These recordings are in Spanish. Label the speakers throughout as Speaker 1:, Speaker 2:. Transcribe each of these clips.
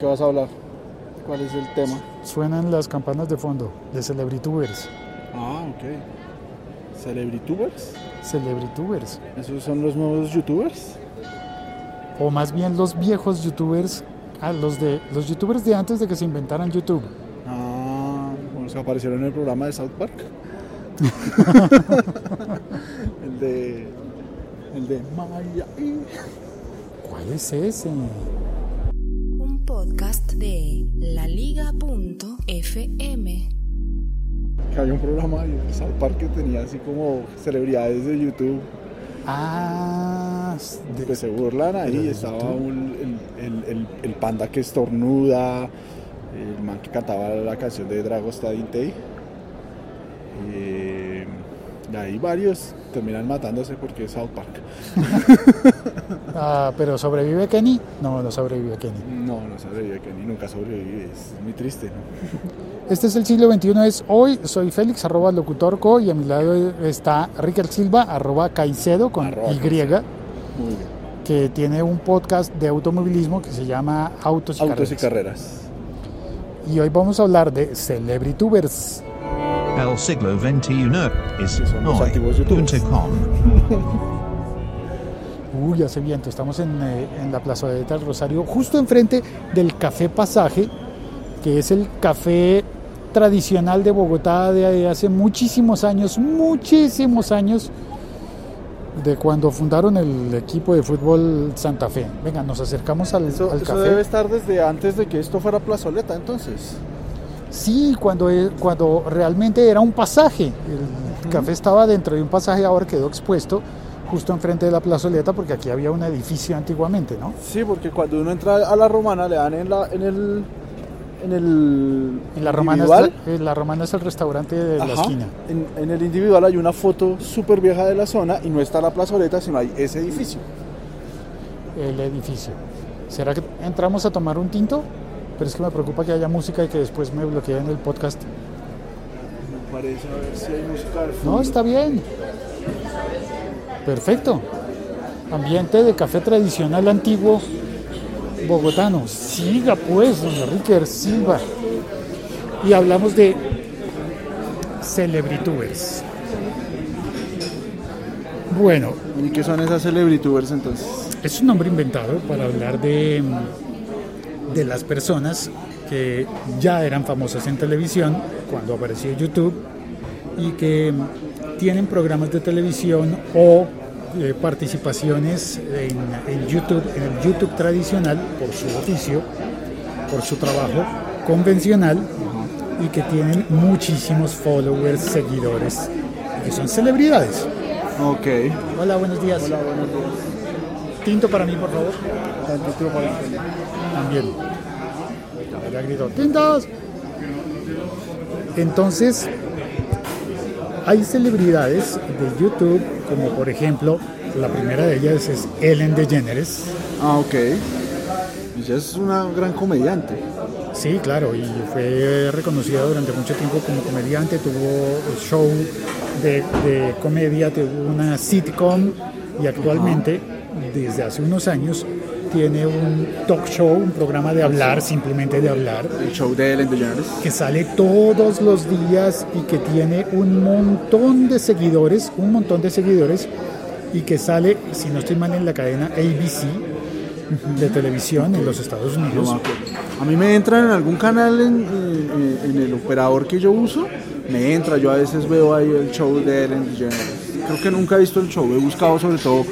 Speaker 1: ¿Qué vas a hablar? ¿Cuál es el tema?
Speaker 2: Suenan las campanas de fondo de Celebritubers.
Speaker 1: Ah, ok. ¿Celebritubers?
Speaker 2: Celebritubers.
Speaker 1: ¿Esos son los nuevos youtubers?
Speaker 2: O más bien los viejos youtubers. Ah, los de los youtubers de antes de que se inventaran YouTube.
Speaker 1: Ah, bueno, se aparecieron en el programa de South Park. el de. El de Maya.
Speaker 2: ¿Cuál es ese?
Speaker 3: Un podcast de laliga.fm.
Speaker 1: Que había un programa de South Park que tenía así como celebridades de YouTube
Speaker 2: Ah, de-
Speaker 1: que se burlan ahí. Estaba un- el, el- el- el panda que estornuda, el man que cantaba la canción de Dragos Day. Eh, y ahí varios terminan matándose porque es South Park.
Speaker 2: Ah, pero sobrevive Kenny? No, no sobrevive Kenny.
Speaker 1: No, no sobrevive, ni nunca sobrevive. Es muy triste, ¿no?
Speaker 2: Este es el siglo XXI, es hoy. Soy Félix, arroba locutorco, y a mi lado está Ricker Silva, arroba Caicedo, con
Speaker 1: Arroba
Speaker 2: Y,
Speaker 1: Muy bien.
Speaker 2: que tiene un podcast de automovilismo que se llama Autos y
Speaker 1: Autos y
Speaker 2: Carreras.
Speaker 1: carreras.
Speaker 2: Y hoy vamos a hablar de Celebritubers.
Speaker 4: El siglo XXI es hoy.com.
Speaker 2: Uy, hace viento. Estamos en, eh, en la plazoleta del Rosario, justo enfrente del Café Pasaje, que es el café tradicional de Bogotá de hace muchísimos años, muchísimos años, de cuando fundaron el equipo de fútbol Santa Fe. Venga, nos acercamos al,
Speaker 1: Eso,
Speaker 2: al
Speaker 1: eso
Speaker 2: café.
Speaker 1: debe estar desde antes de que esto fuera plazoleta, entonces.
Speaker 2: Sí, cuando, eh, cuando realmente era un pasaje. El café estaba dentro de un pasaje, ahora quedó expuesto justo enfrente de la plazoleta porque aquí había un edificio antiguamente, ¿no?
Speaker 1: Sí, porque cuando uno entra a la romana le dan en la en el en el
Speaker 2: En la romana, es, en la romana es el restaurante de la esquina.
Speaker 1: En, en el individual hay una foto súper vieja de la zona y no está la plazoleta, sino hay ese edificio.
Speaker 2: El edificio. ¿Será que entramos a tomar un tinto? Pero es que me preocupa que haya música y que después me bloqueen el podcast.
Speaker 1: Me parece a ver si hay música
Speaker 2: No, está bien. Perfecto. Ambiente de café tradicional antiguo bogotano. Siga pues, don Enrique Silva. Y hablamos de celebritubers. Bueno,
Speaker 1: ¿Y qué son esas celebritubers entonces?
Speaker 2: es un nombre inventado para hablar de, de las personas que ya eran famosas en televisión cuando apareció YouTube y que tienen programas de televisión o eh, participaciones en, en YouTube, en el YouTube tradicional por su oficio, por su trabajo convencional y que tienen muchísimos followers, seguidores, y que son celebridades.
Speaker 1: Ok.
Speaker 2: Hola, buenos días.
Speaker 1: Hola, buenos días.
Speaker 2: Tinto para mí, por favor.
Speaker 1: Tantito para usted.
Speaker 2: También. ¡tintos! Entonces, hay celebridades de YouTube, como por ejemplo, la primera de ellas es Ellen DeGeneres.
Speaker 1: Ah, ok. Ella es una gran comediante.
Speaker 2: Sí, claro, y fue reconocida durante mucho tiempo como comediante, tuvo show de, de comedia, tuvo una sitcom y actualmente, desde hace unos años, tiene un talk show, un programa de hablar, simplemente de hablar,
Speaker 1: El show de Ellen DeGeneres.
Speaker 2: que sale todos los días y que tiene un montón de seguidores, un montón de seguidores, y que sale, si no estoy mal, en la cadena ABC de televisión en los Estados Unidos.
Speaker 1: A mí me entra en algún canal en, en- en el operador que yo uso. Me entra, yo a veces veo ahí el show de Ellen DeGeneres. Creo que nunca he visto el show, he buscado sobre todo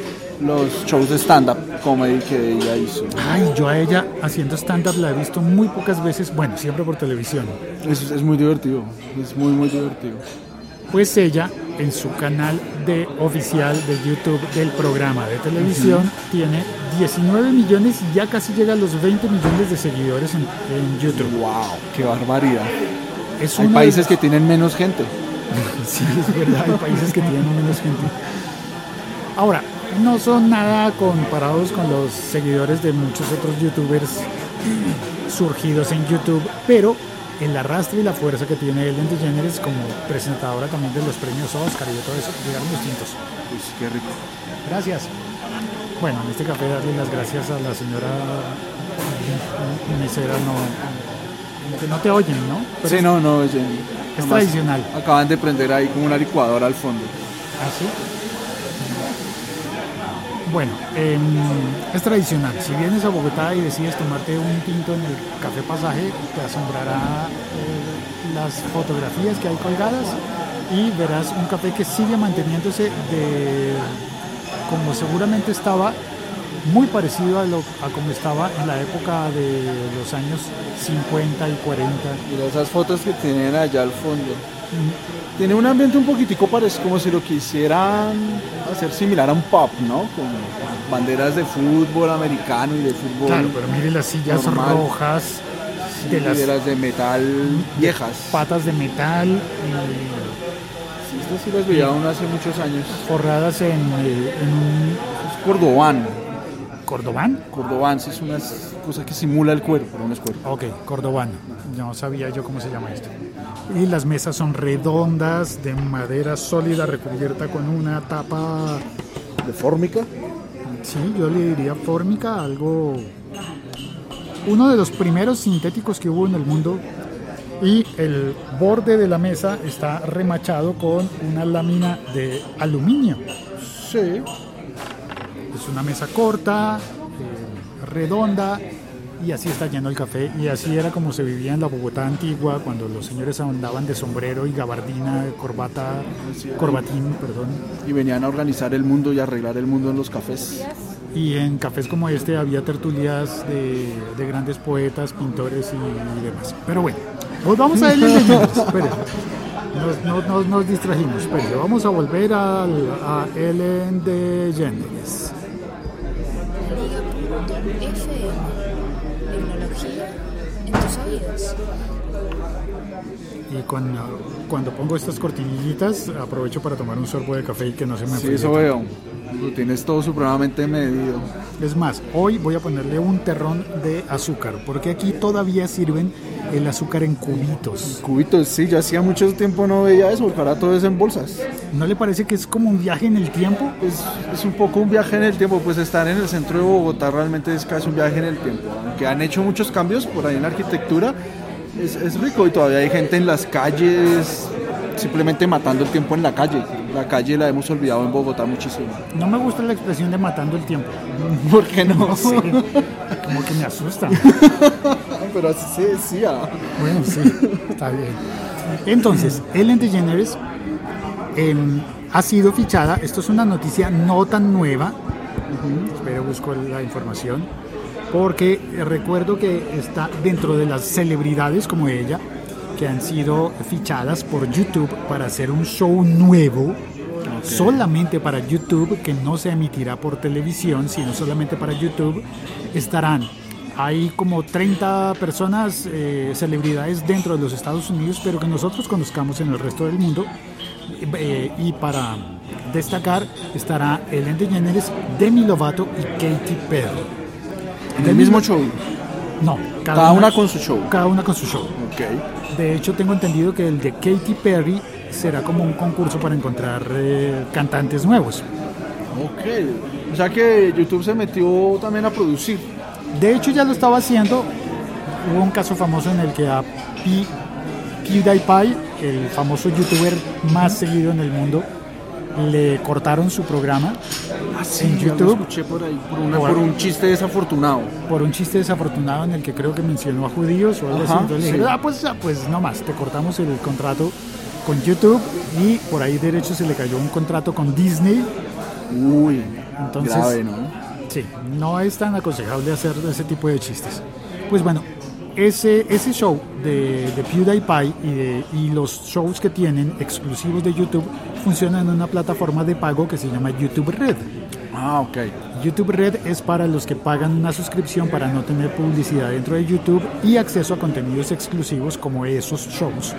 Speaker 1: los shows de stand-up comedy que ella hizo.
Speaker 2: Ay, yo a ella haciendo stand-up la he visto muy pocas veces, bueno, siempre por televisión.
Speaker 1: Es, es muy divertido, es muy muy divertido.
Speaker 2: Pues ella, en su canal de oficial de YouTube del programa de televisión, tiene 19 millones y ya casi llega a los 20 millones de seguidores en, en YouTube.
Speaker 1: ¡Wow! ¡Qué barbaridad!
Speaker 2: Es
Speaker 1: Hay países
Speaker 2: los-
Speaker 1: que tienen menos gente.
Speaker 2: Sí, es verdad, hay países que tienen menos gente. Ahora, no son nada comparados con los seguidores de muchos otros youtubers surgidos en YouTube, pero el arrastre y la fuerza que tiene Ellen DeGeneres como presentadora también de los premios Oscar y de todo eso, llegaron los tintos.
Speaker 1: Pues qué rico.
Speaker 2: Gracias. Bueno, en este café darle las gracias a la señora meseras no, no te oyen, ¿no? Pero
Speaker 1: Sí, no, no, oye,
Speaker 2: es tradicional.
Speaker 1: Acaban de prender ahí como una licuadora al fondo.
Speaker 2: ¿Así? Bueno, em, es tradicional. Si vienes a Bogotá y decides tomarte un tinto en el Café Pasaje, te asombrará eh, las fotografías que hay colgadas y verás un café que sigue manteniéndose de como seguramente estaba muy parecido a, lo, a como estaba en la época de los años 50 y 40.
Speaker 1: Mira esas fotos que tienen allá al fondo. Tiene un ambiente un poquitico parecido, como si lo quisieran hacer similar a un pub, ¿no? Con banderas de fútbol americano y de fútbol.
Speaker 2: Claro, pero mire las sillas
Speaker 1: normal.
Speaker 2: rojas de las
Speaker 1: de las de metal viejas.
Speaker 2: patas de metal y
Speaker 1: Sí, Estas sí las veía uno hace muchos años.
Speaker 2: forradas en, eh, en un
Speaker 1: Es cordobán.
Speaker 2: Cordobán.
Speaker 1: Cordobán sí es una cosa que simula el cuero, pero no es cuero.
Speaker 2: Ok, cordobán. No sabía yo cómo se llama esto. Y las mesas son redondas, de madera sólida, recubierta con una tapa,
Speaker 1: ¿De fórmica?
Speaker 2: sí, yo le diría fórmica, algo... Uno de los primeros sintéticos que hubo en el mundo. Y el borde de la mesa está remachado con una lámina de aluminio.
Speaker 1: Sí.
Speaker 2: Es una mesa corta, eh, redonda, y así está lleno el café. Y así era como se vivía en la Bogotá antigua, cuando los señores andaban de sombrero y gabardina, corbata, corbatín, perdón.
Speaker 1: Y venían a organizar el mundo y arreglar el mundo en los cafés.
Speaker 2: Y en cafés como este había tertulias de, de grandes poetas, pintores y, demás. Pero bueno, volvamos a Ellen DeGeneres. Espere. Nos, nos- nos- nos distrajimos. Espere, vamos a volver al- a Ellen DeGeneres.
Speaker 3: Liga.fm. Tecnología en tus oídos.
Speaker 2: Y uh, cuando pongo estas cortinillitas, aprovecho para tomar un sorbo de café y que no se me
Speaker 1: Sí,
Speaker 2: enfríe
Speaker 1: eso veo. Lo tienes todo supremamente medido.
Speaker 2: Es más, hoy voy a ponerle un terrón de azúcar, porque aquí todavía sirven el azúcar en cubitos.
Speaker 1: Cubitos, sí, yo hacía mucho tiempo no veía eso, porque ahora todo es en bolsas.
Speaker 2: ¿No le parece que es como un viaje en el tiempo?
Speaker 1: Es, es un poco un viaje en el tiempo, pues estar en el centro de Bogotá realmente es casi un viaje en el tiempo. Aunque han hecho muchos cambios por ahí en la arquitectura, es, es rico y todavía hay gente en las calles simplemente matando el tiempo en la calle. La calle la hemos olvidado en Bogotá muchísimo.
Speaker 2: No me gusta la expresión de matando el tiempo.
Speaker 1: ¿Por qué no?
Speaker 2: Como que me asusta.
Speaker 1: Pero así se decía.
Speaker 2: Bueno, sí, está bien. Entonces, Ellen DeGeneres em, ha sido fichada. Esto es una noticia no tan nueva. Espero busco la información. Porque recuerdo que está dentro de las celebridades como ella que han sido fichadas por YouTube para hacer un show nuevo solamente para YouTube, que no se emitirá por televisión, sino solamente para YouTube, estarán. Hay como 30 personas, eh, celebridades dentro de los Estados Unidos, pero que nosotros conozcamos en el resto del mundo. Eh, y para destacar estará Ellen DeGeneres, Demi Lovato y Katy Perry.
Speaker 1: En el mismo show.
Speaker 2: No,
Speaker 1: Cada una con su show.
Speaker 2: Cada una con su show.
Speaker 1: Ok.
Speaker 2: De hecho, tengo entendido que el de Katy Perry será como un concurso para encontrar eh, cantantes nuevos.
Speaker 1: Ok. O sea que YouTube se metió también a producir.
Speaker 2: De hecho, ya lo estaba haciendo. Hubo un caso famoso en el que a P- PewDiePie, el famoso youtuber más seguido en el mundo, le cortaron su programa en
Speaker 1: yo lo
Speaker 2: YouTube
Speaker 1: escuché por ahí, por, una-
Speaker 2: Por-
Speaker 1: por un chiste desafortunado.
Speaker 2: por un chiste desafortunado en el que creo que mencionó a judíos o algo así. Le dijeron, ah, pues, ah, pues no más, te cortamos el contrato con YouTube y por ahí derecho se le cayó un contrato con Disney.
Speaker 1: Uy,
Speaker 2: Entonces-
Speaker 1: grave, ¿no?
Speaker 2: Sí, no es tan aconsejable hacer ese tipo de chistes. Pues bueno, ese, ese show de, de PewDiePie y, de- y los shows que tienen exclusivos de YouTube funcionan en una plataforma de pago que se llama YouTube Red.
Speaker 1: Ah, ok.
Speaker 2: YouTube Red es para los que pagan una suscripción para no tener publicidad dentro de YouTube y acceso a contenidos exclusivos como esos shows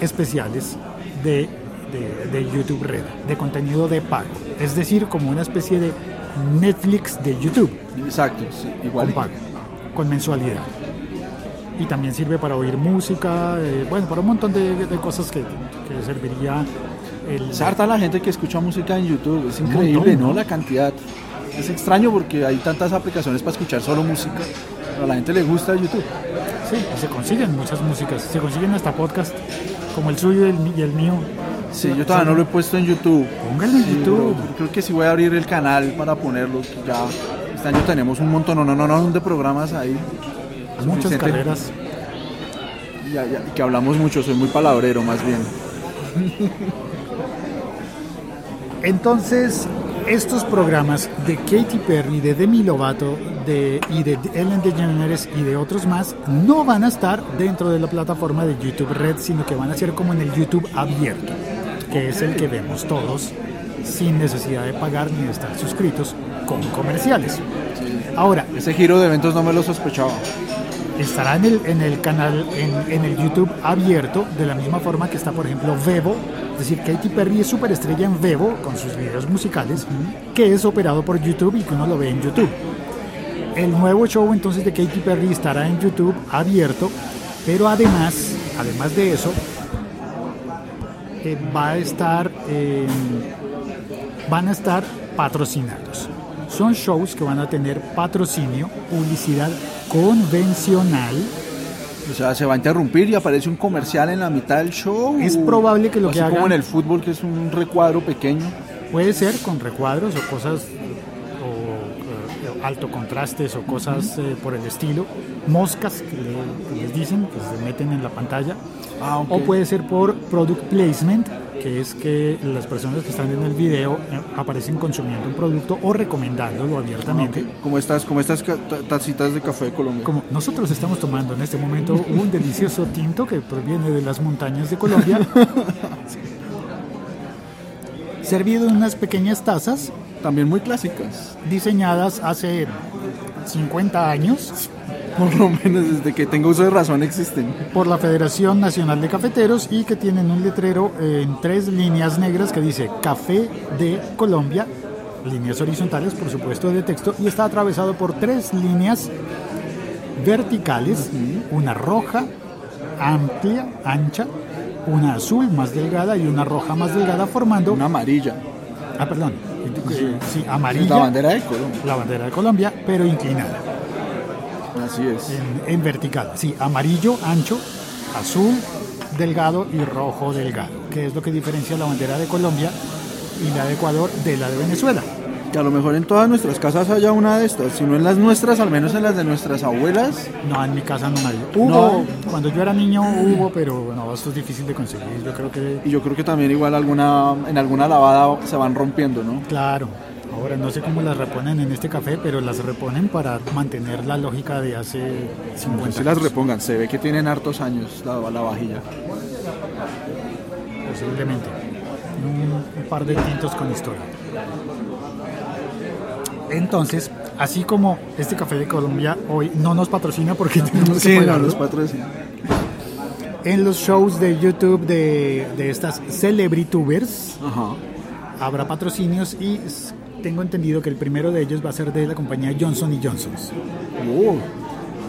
Speaker 2: especiales de, de- de YouTube Red, de contenido de pago. Es decir, como una especie de Netflix de YouTube
Speaker 1: Exacto, sí, igual.
Speaker 2: con pago, con mensualidad. Y también sirve para oír música, eh, bueno, para un montón de, de cosas que, que serviría el...
Speaker 1: Es harta la gente que escucha música en YouTube, es increíble,
Speaker 2: montón,
Speaker 1: ¿no?
Speaker 2: ¿no?
Speaker 1: La cantidad. Es extraño porque hay tantas aplicaciones para escuchar solo música A la gente le gusta YouTube.
Speaker 2: Sí, se consiguen muchas músicas, se consiguen hasta podcast, como el suyo y el, y el mío.
Speaker 1: Sí, yo todavía no lo he puesto en YouTube.
Speaker 2: Póngalo en
Speaker 1: Sí,
Speaker 2: YouTube.
Speaker 1: Creo que sí voy a abrir el canal para ponerlo. Ya este año tenemos un montón, no, no, no, de programas ahí.
Speaker 2: Muchas
Speaker 1: Suficiente.
Speaker 2: carreras.
Speaker 1: Ya, ya, que hablamos mucho, soy muy palabrero más bien.
Speaker 2: Entonces, estos programas de Katy Perry, de Demi Lovato de, y de Ellen DeGeneres y de otros más no van a estar dentro de la plataforma de YouTube Red, sino que van a ser como en el YouTube abierto, que es el que vemos todos sin necesidad de pagar ni de estar suscritos con comerciales. Ahora,
Speaker 1: Ese giro de eventos no me lo sospechaba.
Speaker 2: estará en el, en el canal, en, en el YouTube abierto, de la misma forma que está, por ejemplo, Vevo. Es decir, Katy Perry es superestrella en Vevo con sus videos musicales, que es operado por YouTube y que uno lo ve en YouTube. El nuevo show entonces de Katy Perry estará en YouTube abierto, pero además, además de eso, eh, va a estar, eh, van a estar patrocinados. Son shows que van a tener patrocinio, publicidad convencional.
Speaker 1: O sea, se va a interrumpir y aparece un comercial en la mitad del show.
Speaker 2: Es probable que lo
Speaker 1: Así
Speaker 2: que
Speaker 1: como
Speaker 2: hagan-
Speaker 1: en el fútbol, que es un recuadro pequeño.
Speaker 2: Puede ser con recuadros o cosas alto contrastes o cosas eh, por el estilo, moscas que, le- que les dicen que se meten en la pantalla,
Speaker 1: Ah, ok.
Speaker 2: o puede ser por product placement, que es que las personas que están en el video eh, aparecen consumiendo un producto o recomendándolo abiertamente.
Speaker 1: Como estas, como estas ca- ta- tacitas de café de Colombia.
Speaker 2: Como nosotros estamos tomando en este momento un delicioso tinto que proviene de las montañas de Colombia, servido en unas pequeñas tazas
Speaker 1: También muy clásicas.
Speaker 2: diseñadas hace 50 años
Speaker 1: Por lo menos desde que tengo uso de razón existen.
Speaker 2: por la Federación Nacional de Cafeteros y que tienen un letrero en tres líneas negras que dice Café de Colombia, líneas horizontales por supuesto de texto y está atravesado por tres líneas verticales, una roja, amplia, ancha, una azul más delgada y una roja más delgada formando
Speaker 1: Una amarilla.
Speaker 2: ah perdón eh, sí, amarilla
Speaker 1: la bandera de Colombia.
Speaker 2: la bandera de Colombia pero inclinada
Speaker 1: Así es.
Speaker 2: en, en vertical, sí, amarillo ancho, azul delgado y rojo delgado, que es lo que diferencia la bandera de Colombia y la de Ecuador de la de Venezuela.
Speaker 1: Que a lo mejor en todas nuestras casas haya una de estas. Si no en las nuestras, al menos en las de nuestras abuelas.
Speaker 2: No, en mi casa no hay. Hubo,
Speaker 1: No.
Speaker 2: cuando yo era niño hubo, pero no, esto es difícil de conseguir. Yo creo que,
Speaker 1: Y yo creo que también igual alguna, en alguna lavada se van rompiendo, ¿no?
Speaker 2: claro, ahora no sé cómo las reponen en este café, pero las reponen para mantener la lógica de hace 50
Speaker 1: Si las repongan, se ve que tienen hartos años la, la vajilla.
Speaker 2: posiblemente. Un, un par de tintos con historia. Entonces, así como este café de Colombia hoy no nos patrocina porque tenemos que
Speaker 1: Sí, no,
Speaker 2: pagarlo,
Speaker 1: los patrocinan.
Speaker 2: en los shows de YouTube de, de estas celebritubers
Speaker 1: Ajá.
Speaker 2: habrá patrocinios y tengo entendido que el primero de ellos va a ser de la compañía Johnson Johnson.
Speaker 1: Oh,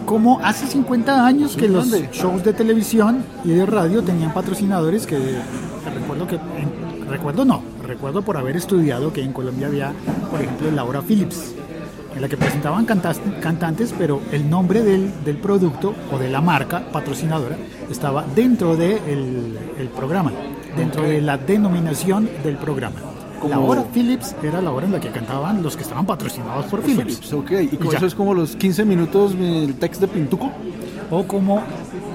Speaker 2: Como hace 50 años que los shows de televisión y de radio tenían patrocinadores que, que recuerdo que en- recuerdo no, recuerdo por haber estudiado que en Colombia había, por ejemplo, Laura Phillips, en la que presentaban cantantes, pero el nombre del, del producto o de la marca patrocinadora estaba dentro del de el programa, dentro de la denominación del programa.
Speaker 1: Como-
Speaker 2: La hora Phillips era la hora en la que cantaban los que estaban patrocinados por Philips.
Speaker 1: Philips, ok. Y eso es como los 15 minutos del text de Pintuco.
Speaker 2: O como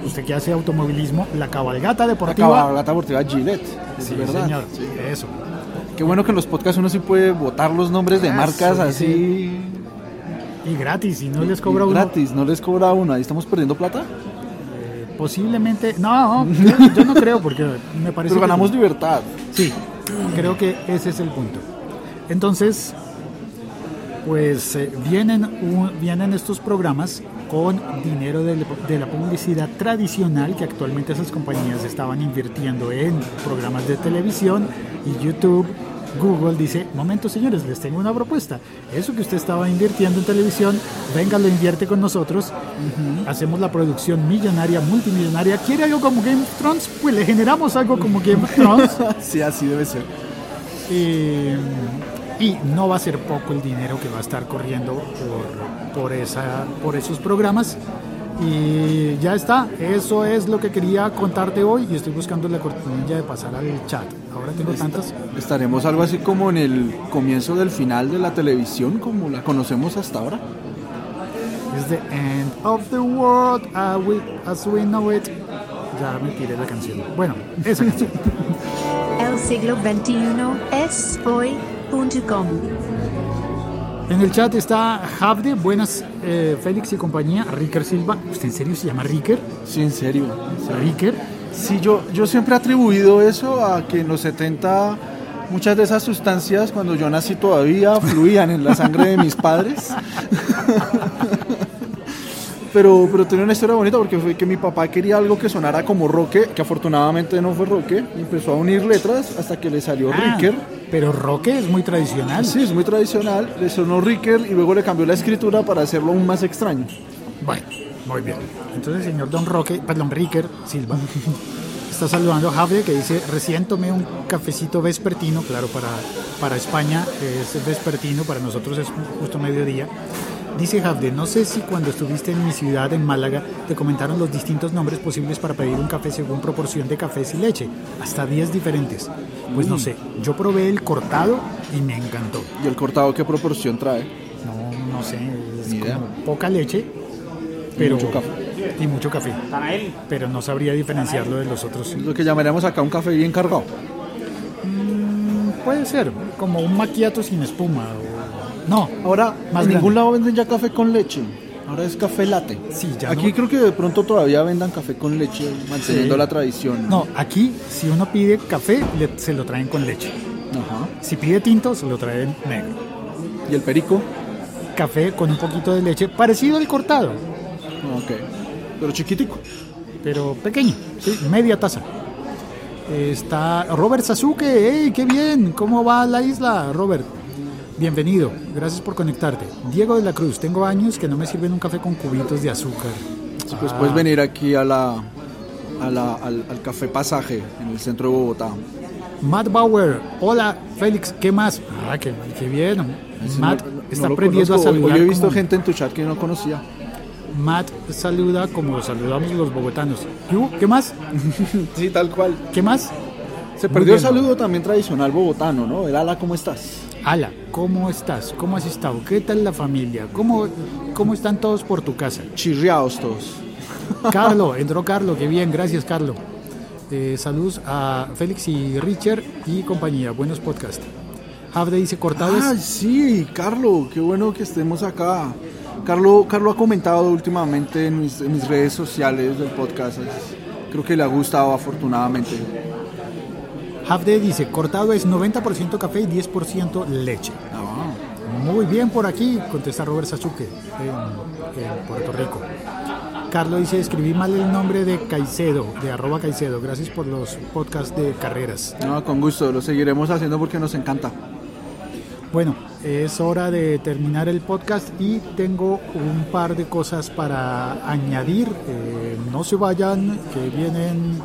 Speaker 2: usted que hace automovilismo, la cabalgata
Speaker 1: La
Speaker 2: deportiva.
Speaker 1: cabalgata deportiva Gillette. Es
Speaker 2: Sí,
Speaker 1: verdad.
Speaker 2: señor.
Speaker 1: Sí.
Speaker 2: Eso.
Speaker 1: Qué bueno que en los podcasts uno sí puede votar los nombres de marcas
Speaker 2: sí,
Speaker 1: así.
Speaker 2: Y gratis, y no les cobra uno.
Speaker 1: gratis, no les cobra uno. Ahí estamos perdiendo plata.
Speaker 2: eh, posiblemente. No, no, yo, yo no creo, porque me parece.
Speaker 1: Pero
Speaker 2: que-
Speaker 1: ganamos libertad.
Speaker 2: Sí, creo que ese es el punto. Entonces, pues eh, vienen, un- vienen estos programas con dinero de, de la publicidad tradicional que actualmente esas compañías estaban invirtiendo en programas de televisión y YouTube. Google dice, momento señores, les tengo una propuesta. Eso que usted estaba invirtiendo en televisión, venga, lo invierte con nosotros. Hacemos la producción millonaria, multimillonaria. ¿Quiere algo como Game of Thrones? Pues le generamos algo como Game of Thrones.
Speaker 1: sí, así debe ser.
Speaker 2: Eh, y no va a ser poco el dinero que va a estar corriendo por, por, esa, por esos programas. Y ya está, eso es lo que quería contarte hoy y estoy buscando la cortinilla de pasar al chat. Ahora tengo tantas.
Speaker 1: Estaremos algo así como en el comienzo del final de la televisión, como la conocemos hasta ahora.
Speaker 2: Es the end of the world as we, as we know it. Ya me tiré la canción. Bueno, esa canción.
Speaker 5: El siglo XXI es hoy.com.
Speaker 2: En el chat está Javde, buenas eh, Félix y compañía, Ricker Silva. ¿Usted en serio se llama Ricker?
Speaker 1: Sí, en serio.
Speaker 2: Ricker.
Speaker 1: Sí, yo, yo siempre he atribuido eso a que en los 70 muchas de esas sustancias, cuando yo nací todavía, fluían en la sangre de mis padres. pero, pero tenía una historia bonita porque fue que mi papá quería algo que sonara como roque, que afortunadamente no fue roque, y empezó a unir letras hasta que le salió
Speaker 2: Ah,
Speaker 1: Ricker.
Speaker 2: Pero Roque es muy tradicional.
Speaker 1: Sí, es muy tradicional, le sonó Ricker y luego le cambió la escritura para hacerlo aún más extraño.
Speaker 2: Bueno, muy bien. Entonces el señor Don Roque, perdón, Ricker Silva, está saludando a Javde que dice, recién tomé un cafecito vespertino, claro, para, para España es vespertino, para nosotros es justo mediodía. Dice Javde, no sé si cuando estuviste en mi ciudad, en Málaga, te comentaron los distintos nombres posibles para pedir un café según proporción de cafés y leche, hasta 10 diferentes. Pues no sé, yo probé el cortado y me encantó.
Speaker 1: ¿Y el cortado qué proporción trae?
Speaker 2: No, no sé, es
Speaker 1: Ni idea.
Speaker 2: como poca leche, pero
Speaker 1: mucho café.
Speaker 2: y mucho café. Pero no sabría diferenciarlo de los otros.
Speaker 1: Lo que llamaríamos acá un café bien cargado.
Speaker 2: Puede ser como un maquiato sin espuma. o- No,
Speaker 1: Ahora,
Speaker 2: Más
Speaker 1: en ningún lado venden ya café con leche. Ahora es café latte.
Speaker 2: Sí, ya
Speaker 1: Aquí
Speaker 2: no.
Speaker 1: creo que de pronto todavía vendan café con leche, manteniendo
Speaker 2: Sí.
Speaker 1: la tradición.
Speaker 2: no, aquí si uno pide café le- se lo traen con leche.
Speaker 1: Ajá.
Speaker 2: Si pide tinto se lo traen negro.
Speaker 1: ¿Y el perico?
Speaker 2: Café con un poquito de leche, parecido al cortado,
Speaker 1: Ok. Pero chiquitico.
Speaker 2: pero pequeño, sí, media taza. Está Robert Sasuke, ¡hey, qué bien! ¿Cómo va la isla, Robert? Bienvenido, gracias por conectarte. Diego de la Cruz, tengo años que no me sirven un café con cubitos de azúcar.
Speaker 1: Sí, pues
Speaker 2: Ah.
Speaker 1: puedes venir aquí a la, a la- al, al café pasaje en el centro de Bogotá.
Speaker 2: Matt Bauer, hola Félix, ¿qué más? Ah, qué, qué bien. Matt
Speaker 1: No- no
Speaker 2: está
Speaker 1: lo
Speaker 2: aprendiendo a
Speaker 1: conozco.
Speaker 2: Saludar.
Speaker 1: Hoy he visto
Speaker 2: como-
Speaker 1: gente en tu chat que no conocía.
Speaker 2: Matt saluda como saludamos los bogotanos. ¿Qué más?
Speaker 1: Sí, tal cual.
Speaker 2: ¿Qué más?
Speaker 1: Se perdió el saludo también tradicional bogotano, ¿no? El ala, ¿cómo estás?
Speaker 2: Ala, ¿cómo estás? ¿Cómo has estado? ¿Qué tal la familia? ¿Cómo, cómo están todos por tu casa?
Speaker 1: Chirriados todos.
Speaker 2: Carlo, entró Carlo, qué bien, gracias Carlo. Eh, saludos a Félix y Richard y compañía, buenos podcasts. Javde dice cortados.
Speaker 1: Ah, sí, Carlo, qué bueno que estemos acá. Carlo, Carlo ha comentado últimamente en mis, en mis redes sociales del podcast. Creo que le ha gustado afortunadamente.
Speaker 2: Javde dice cortado es 90% café y 10% leche. Muy bien por aquí, contesta Robert Sasuke en, en Puerto Rico. Carlos dice, escribí mal el nombre de Caicedo, de arroba Caicedo. Gracias por los podcasts de carreras.
Speaker 1: no, con gusto, lo seguiremos haciendo porque nos encanta.
Speaker 2: Bueno, es hora de terminar el podcast y tengo un par de cosas para añadir. Eh, no se vayan, que vienen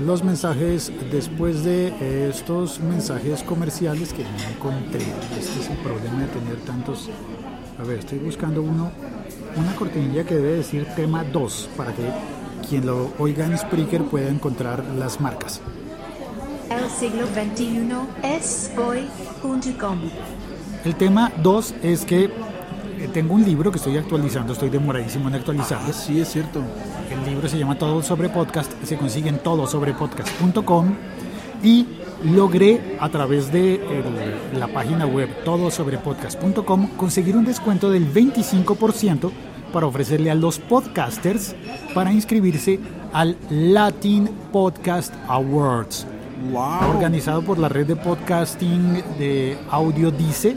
Speaker 2: los mensajes después de estos mensajes comerciales que no encontré. Este es el problema de tener tantos. A ver, estoy buscando uno, una cortinilla que debe decir tema 2 para que quien lo oiga en Spreaker pueda encontrar las marcas.
Speaker 5: El siglo XXI es hoy.com.
Speaker 2: El tema 2 es que eh, tengo un libro que estoy actualizando, estoy demoradísimo en actualizarlo.
Speaker 1: Ah, sí, es cierto.
Speaker 2: El libro se llama Todo sobre Podcast, se consigue en todosobrepodcast.com y logré a través de el- la página web todosobrepodcast.com conseguir un descuento del 25% para ofrecerle a los podcasters para inscribirse al Latin Podcast Awards
Speaker 1: Wow.
Speaker 2: organizado por la red de podcasting de Audio Dice.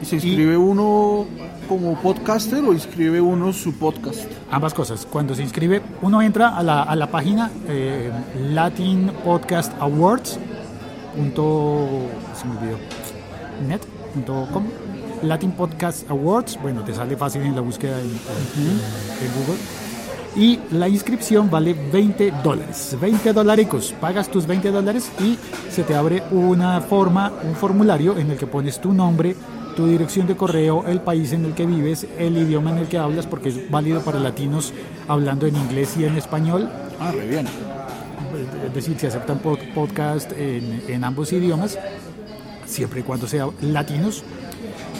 Speaker 1: ¿Y se inscribe uno como podcaster o inscribe uno su podcast?
Speaker 2: Ambas cosas. Cuando se inscribe, uno entra a la, a la página eh, Latin Podcast Awards. Punto, se me olvidó. Net. punto com. Latin Podcast Awards. Bueno, te sale fácil en la búsqueda en, en- en Google. Y la inscripción vale 20 dólares. 20 dolaricos. Pagas tus 20 dólares y se te abre una forma, un formulario en el que pones tu nombre, tu dirección de correo, el país en el que vives, el idioma en el que hablas, porque es válido para latinos hablando en inglés y en español.
Speaker 1: Ah, re bien.
Speaker 2: Es decir, se aceptan pod- podcast en, en ambos idiomas, siempre y cuando sean latinos.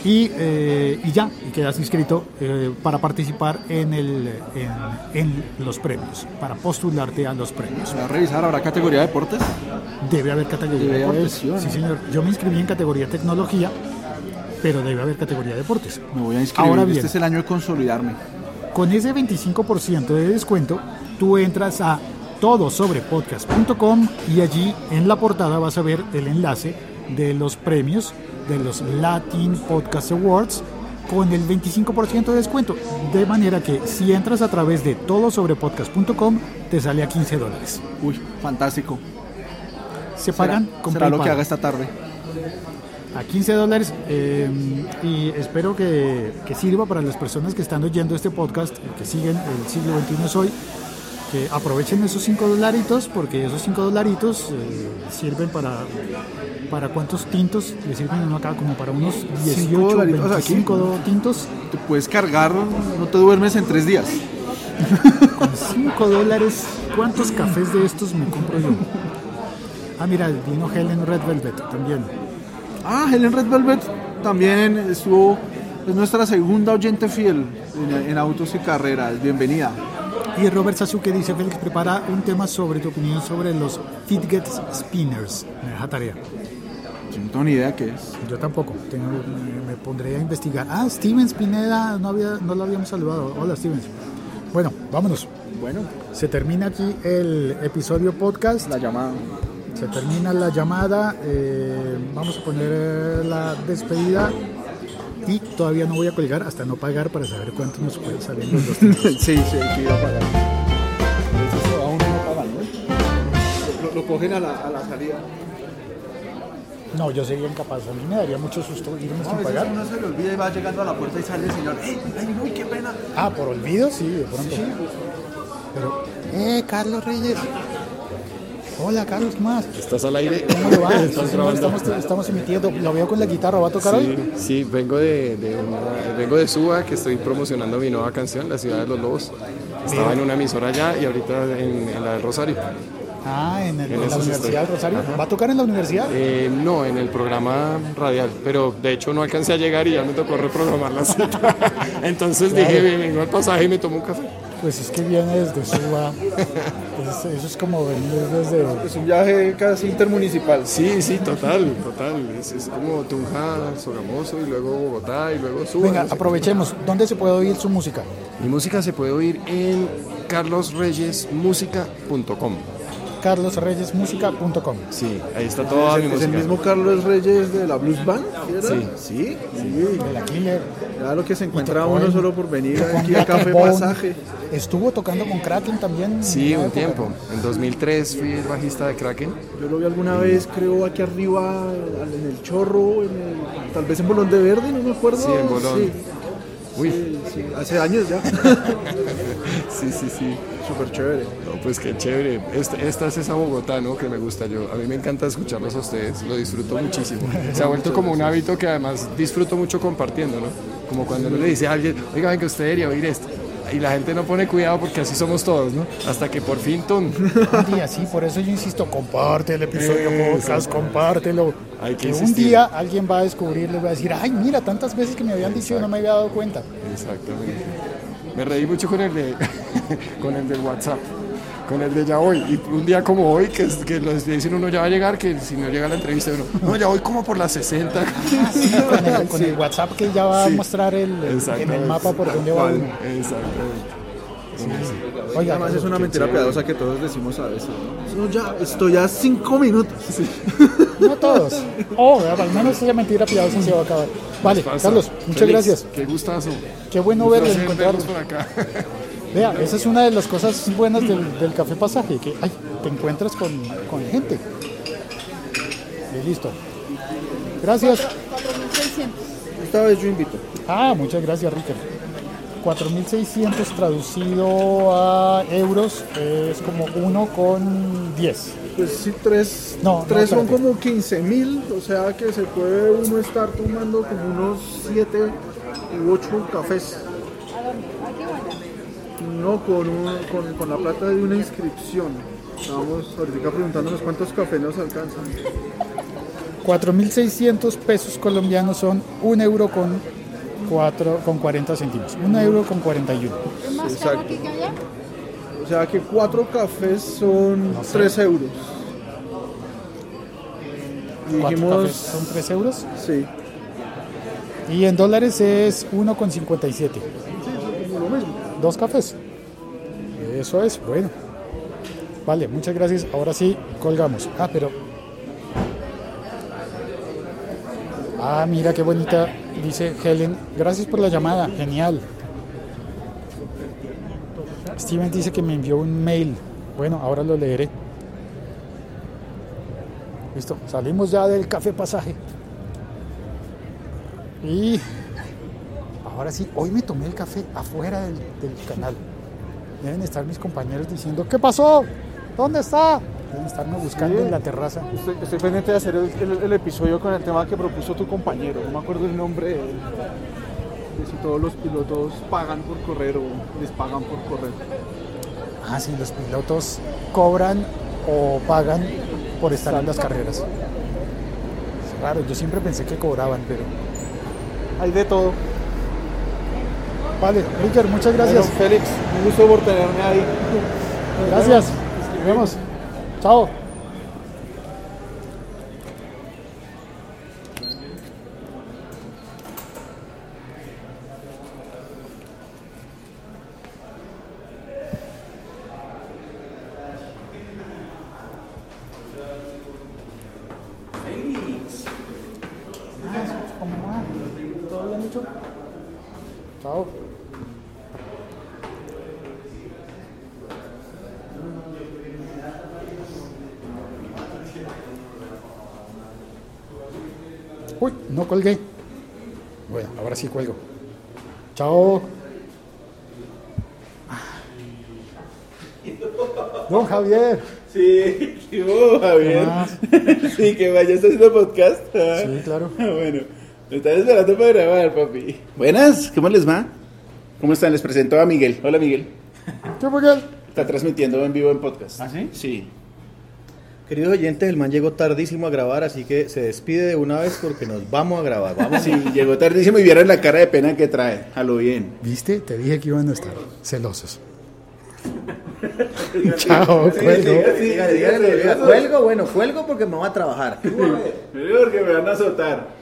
Speaker 2: Y, eh, y ya, y quedas inscrito eh, para participar en, el, en, en los premios, para postularte a los premios.
Speaker 1: Va a revisar, ¿habrá categoría de deportes?
Speaker 2: Debe haber categoría de
Speaker 1: Debe haber,
Speaker 2: deportes.
Speaker 1: sí, ¿o no?
Speaker 2: Sí, señor. Yo me inscribí en categoría tecnología, pero debe haber categoría de deportes.
Speaker 1: Me voy a inscribir.
Speaker 2: Ahora bien,
Speaker 1: Este es el año de consolidarme.
Speaker 2: con ese 25% de descuento, tú entras a todosobrepodcast.com y allí en la portada vas a ver el enlace de los premios de los Latin Podcast Awards con el 25% de descuento. De manera que si entras a través de todosobrepodcast.com te sale a 15 dólares.
Speaker 1: Uy, fantástico.
Speaker 2: Se pagan
Speaker 1: será,
Speaker 2: con
Speaker 1: será lo que haga esta tarde.
Speaker 2: A 15 dólares eh, y espero que, que sirva para las personas que están oyendo este podcast, que siguen el siglo XXI es hoy, que aprovechen esos 5 dolaritos porque esos 5 dolaritos eh, sirven para para cuántos tintos le sirven uno acá como para unos 18
Speaker 1: dolaritos, o sea,
Speaker 2: 25
Speaker 1: aquí.
Speaker 2: tintos
Speaker 1: Te puedes cargar, no te duermes en tres días.
Speaker 2: con 5 dólares ¿cuántos cafés de estos me compro yo? ah mira vino Helen Red Velvet también
Speaker 1: Ah, Helen Red Velvet también estuvo, es nuestra segunda oyente fiel en, en autos y carreras. Bienvenida.
Speaker 2: Y Robert Sasuke dice, Félix, prepara un tema sobre tu opinión sobre los Fidget Spinners. Me deja tarea.
Speaker 1: Yo no tengo ni idea qué es.
Speaker 2: Yo tampoco. Tengo- me, me pondré a investigar. Ah, Steven Spineda, no, había, no lo habíamos saludado. Hola, Steven. Bueno, vámonos.
Speaker 1: Bueno,
Speaker 2: Se termina aquí el episodio podcast.
Speaker 1: la llamada.
Speaker 2: Se termina la llamada. eh, vamos a poner eh, la despedida. Y todavía no voy a colgar hasta no pagar para saber cuánto nos puede salir los dos.
Speaker 1: sí, sí, que iba a pagar. Eso aún no pagan, ¿no? Lo, lo cogen a la, a la salida.
Speaker 2: No, yo sería incapaz. A mí me daría mucho susto irme
Speaker 1: No,
Speaker 2: sin pagar.
Speaker 1: uno se le olvida y va llegando a la puerta y sale el señor. ¡Ey, ay, uy, qué pena!
Speaker 2: Ah, por olvido, sí, de pronto. Pero, eh, Carlos Reyes. Hola, Carlos, ¿qué más?
Speaker 6: ¿Estás al aire?
Speaker 2: ¿Cómo le va? Sí, estamos, estamos emitiendo. Lo veo con la guitarra, ¿va a tocar hoy?
Speaker 6: Sí, sí, vengo de, de una- vengo de Suba, que estoy promocionando mi nueva canción, La Ciudad de los Lobos. Estaba en una emisora allá y ahorita en, en la del Rosario.
Speaker 2: Ah, en, el-
Speaker 6: En
Speaker 2: en la Universidad del. Rosario. ¿Va a tocar en la universidad?
Speaker 6: Eh, no, en el programa radial, pero de hecho no alcancé a llegar y ya me tocó reprogramar la cita. Entonces dije, vengo al pasaje y me tomo un café.
Speaker 2: Pues es que viene desde Suba. Pues eso es como venir desde.
Speaker 1: Es un viaje casi intermunicipal.
Speaker 6: Sí, sí, total, total. Es, es como Tunja, Sogamoso y luego Bogotá y luego Suba.
Speaker 2: Venga,
Speaker 6: no sé.
Speaker 2: aprovechemos. ¿Dónde se puede oír su música?
Speaker 6: Mi música se puede oír en carlosreyesmusica.com.
Speaker 2: carlosreyesmusica.com.
Speaker 6: Sí, ahí está toda mi
Speaker 1: Es el mismo Carlos Reyes de la Blues Band, ¿sí era?
Speaker 6: Sí.
Speaker 1: Sí, sí.
Speaker 2: De la Killer.
Speaker 1: Lo que se encuentra uno solo por venir aquí a Café. Pasaje.
Speaker 2: Estuvo tocando con Kraken también.
Speaker 6: Sí, un
Speaker 2: época.
Speaker 6: tiempo. En 2003 fui el bajista de Kraken.
Speaker 1: Yo lo vi alguna vez, creo, aquí arriba, en el Chorro, en el- tal vez en Bolón de Verde, no me acuerdo.
Speaker 6: Sí, en Bolón.
Speaker 1: Sí,
Speaker 6: Uy,
Speaker 1: sí, sí, hace años ya.
Speaker 6: sí, sí, sí.
Speaker 1: Súper chévere.
Speaker 6: No, pues qué chévere. Esta, esta es esa Bogotá, ¿no? Que me gusta yo. A mí me encanta escucharlos a ustedes. Lo disfruto muchísimo. Se ha vuelto como un hábito que además disfruto mucho compartiendo, ¿no? Como cuando uno le dice a alguien, oiga, venga, usted debería oír esto. Y la gente no pone cuidado porque así somos todos, ¿no? Hasta que por fin, ¡tum!
Speaker 2: Un día, sí, por eso yo insisto, comparte el episodio podcast, compártelo.
Speaker 6: Hay que
Speaker 2: que un
Speaker 6: insistir.
Speaker 2: día alguien va a descubrirlo y va a decir, ay, mira, tantas veces que me habían dicho y no me había dado cuenta.
Speaker 6: Exactamente. Me reí mucho con el de con el del WhatsApp, con el de ya hoy. Y un día como hoy, que, es- que les dicen uno ya va a llegar, que si no llega a la entrevista, uno, no, ya voy como por las 60.
Speaker 2: Sí, con el, con el WhatsApp que ya va a mostrar el, en el mapa por dónde va uno.
Speaker 6: Exactamente.
Speaker 2: Oiga,
Speaker 1: Además es una mentira
Speaker 6: chévere.
Speaker 1: piadosa que todos decimos a veces. ¿no? No, ya, estoy a cinco minutos.
Speaker 2: no todos. Oh, al menos esa mentira piadosa se va a acabar. Vale. Carlos, muchas gracias.
Speaker 6: Qué gustazo.
Speaker 2: Qué bueno
Speaker 6: verlos por acá.
Speaker 2: Vea, esa es una de las cosas buenas del, del café pasaje, que ay, te encuentras con, con gente. Y listo. Gracias.
Speaker 1: Esta vez yo invito.
Speaker 2: Ah, muchas gracias, Ricker. 4.600 traducido a euros es como 1 con 10.
Speaker 1: Pues sí, tres,
Speaker 2: No, no,
Speaker 1: tres son
Speaker 2: espérate.
Speaker 1: como 15 mil, o sea que se puede uno estar tomando como unos 7 u 8 cafés. No, con, un- con, con la plata de una inscripción. Estábamos ahorita preguntándonos cuántos cafés nos alcanzan.
Speaker 2: 4.600 pesos colombianos son 1 euro con, 4, con 40 céntimos. 1 euro con 41.
Speaker 1: Exacto. O sea que cuatro cafés son 3 euros. Y
Speaker 2: 4
Speaker 1: dijimos,
Speaker 2: cafés son 3 euros.
Speaker 1: sí,
Speaker 2: Y en dólares es 1 con 57.
Speaker 1: como lo mismo.
Speaker 2: Dos cafés. Eso es, bueno. Vale, muchas gracias. Ahora sí, colgamos. Ah, pero... Ah, mira qué bonita, dice Helen. Gracias por la llamada, genial. Steven dice que me envió un mail. Bueno, ahora lo leeré. Listo, salimos ya del café pasaje. Y ahora sí, hoy me tomé el café afuera del, del canal. Deben estar mis compañeros diciendo, ¿qué pasó? ¿Dónde está? Deben estarme buscando
Speaker 1: Sí.
Speaker 2: en la terraza.
Speaker 1: Estoy, estoy pendiente de hacer el, el- el episodio con el tema que propuso tu compañero. No me acuerdo el nombre de él. De si todos los pilotos pagan por correr o les pagan por correr.
Speaker 2: Ah, sí, los pilotos cobran o pagan por estar en las carreras. Es raro, yo siempre pensé que cobraban, pero...
Speaker 1: Hay de todo.
Speaker 2: Vale, Ricker, muchas gracias.
Speaker 1: Bueno, Félix, un gusto por tenerme ahí.
Speaker 2: Gracias. Nos vemos. Chao. ¿Cómo va? ¿Todo bien, Micho? Chao. Uy, no colgué. Bueno, ahora sí cuelgo. Chao. Don Javier.
Speaker 7: Sí, ¿qué hubo, Javier?
Speaker 2: Ah.
Speaker 7: Sí, que vaya, ¿estás haciendo podcast? Ah,
Speaker 2: Sí, claro.
Speaker 7: Bueno, me están esperando para grabar, papi. Buenas, ¿cómo les va? ¿Cómo están? Les presento a Miguel. Hola, Miguel.
Speaker 2: ¿Qué Miguel?
Speaker 7: Está transmitiendo en vivo en podcast.
Speaker 8: ¿Ah, sí?
Speaker 7: Sí.
Speaker 8: Queridos oyentes, el man llegó tardísimo a grabar, así que se despide de una vez porque nos vamos a grabar. Vamos.
Speaker 7: Sí, llegó tardísimo y vieron la cara de pena que trae. A lo bien.
Speaker 2: ¿Viste? Te dije que iban a estar celosos. Chao, cuelgo.
Speaker 8: Dígale, dígale, dígale, cuelgo, bueno, cuelgo porque me voy a trabajar.
Speaker 7: Porque me van a azotar.